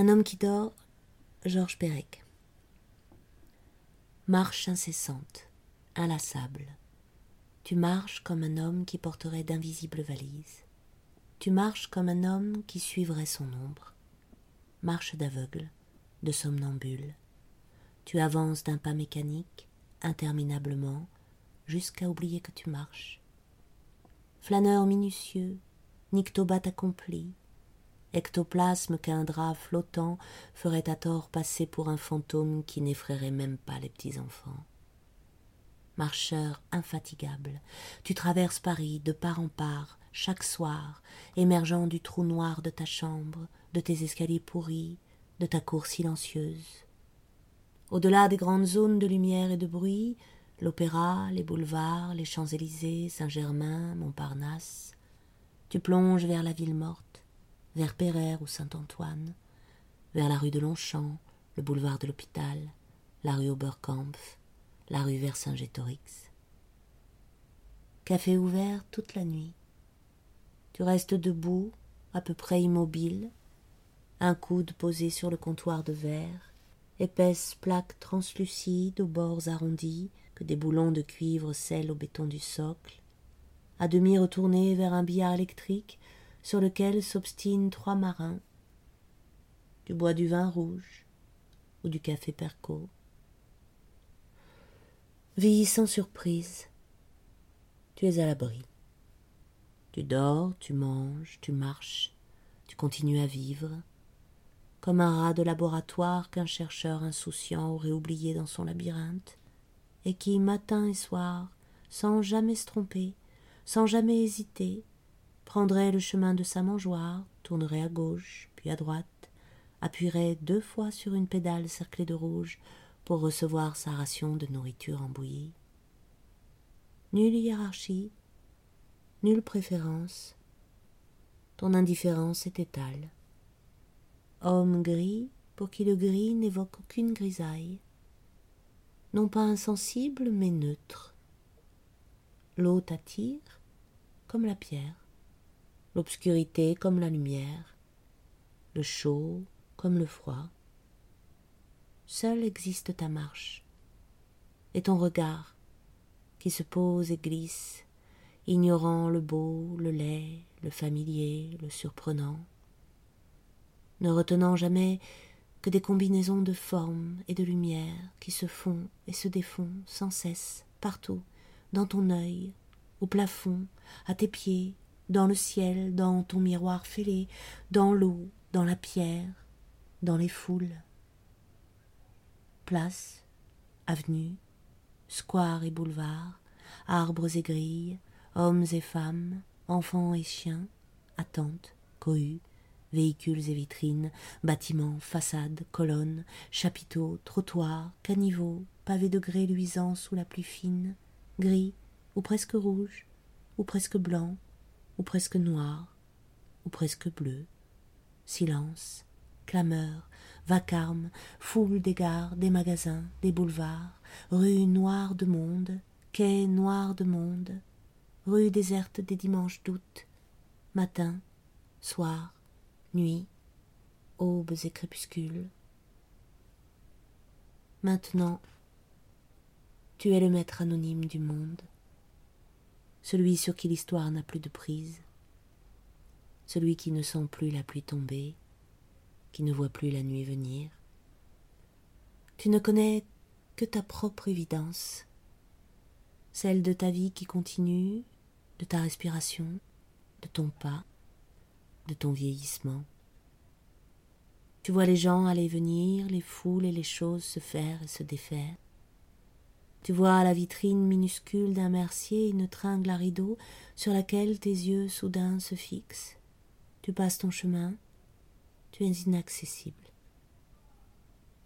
Un homme qui dort, Georges Perec. Marche incessante, inlassable. Tu marches comme un homme qui porterait d'invisibles valises. Tu marches comme un homme qui suivrait son ombre. Marche d'aveugle, de somnambule. Tu avances d'un pas mécanique, interminablement, jusqu'à oublier que tu marches. Flâneur minutieux, nyctobate accompli, ectoplasme qu'un drap flottant ferait à tort passer pour un fantôme qui n'effraierait même pas les petits enfants. Marcheur infatigable, tu traverses Paris de part en part, chaque soir, émergeant du trou noir de ta chambre, de tes escaliers pourris, de ta cour silencieuse. Au-delà des grandes zones de lumière et de bruit, l'opéra, les boulevards, les Champs-Élysées, Saint-Germain, Montparnasse, tu plonges vers la ville morte, vers Péraire ou Saint-Antoine, vers la rue de Longchamp, le boulevard de l'Hôpital, la rue Oberkampf, la rue Vercingétorix. Café ouvert toute la nuit. Tu restes debout, à peu près immobile, un coude posé sur le comptoir de verre, épaisse plaque translucide aux bords arrondis que des boulons de cuivre scellent au béton du socle, à demi retourné vers un billard électrique sur lequel s'obstinent trois marins. Tu bois du vin rouge ou du café perco. Vie sans surprise. Tu es à l'abri. Tu dors, tu manges, tu marches, tu continues à vivre, comme un rat de laboratoire qu'un chercheur insouciant aurait oublié dans son labyrinthe, et qui, matin et soir, sans jamais se tromper, sans jamais hésiter, prendrait le chemin de sa mangeoire, tournerait à gauche, puis à droite, appuierait deux fois sur une pédale cerclée de rouge pour recevoir sa ration de nourriture embouillie. Nulle hiérarchie, nulle préférence. Ton indifférence est étale. Homme gris pour qui le gris n'évoque aucune grisaille. Non pas insensible, mais neutre. L'eau t'attire comme la pierre, l'obscurité comme la lumière, le chaud comme le froid. Seule existe ta marche, et ton regard qui se pose et glisse, ignorant le beau, le laid, le familier, le surprenant, ne retenant jamais que des combinaisons de formes et de lumière qui se font et se défont sans cesse, partout, dans ton œil, au plafond, à tes pieds, dans le ciel, dans ton miroir fêlé, dans l'eau, dans la pierre, dans les foules. Places, avenues, squares et boulevards, arbres et grilles, hommes et femmes, enfants et chiens, attentes, cohues, véhicules et vitrines, bâtiments, façades, colonnes, chapiteaux, trottoirs, caniveaux, pavés de grès luisants sous la pluie fine, gris ou presque rouge, ou presque blanc, ou presque noir, ou presque bleu. Silence, clameur, vacarme, foule des gares, des magasins, des boulevards, rues noires de monde, quais noirs de monde, rues désertes des dimanches d'août, matin, soir, nuit, aubes et crépuscules. Maintenant, tu es le maître anonyme du monde, celui sur qui l'histoire n'a plus de prise, celui qui ne sent plus la pluie tomber, qui ne voit plus la nuit venir. Tu ne connais que ta propre évidence, celle de ta vie qui continue, de ta respiration, de ton pas, de ton vieillissement. Tu vois les gens aller venir, les foules et les choses se faire et se défaire. Tu vois la vitrine minuscule d'un mercier une tringle à rideau sur laquelle tes yeux soudain se fixent. Tu passes ton chemin, tu es inaccessible.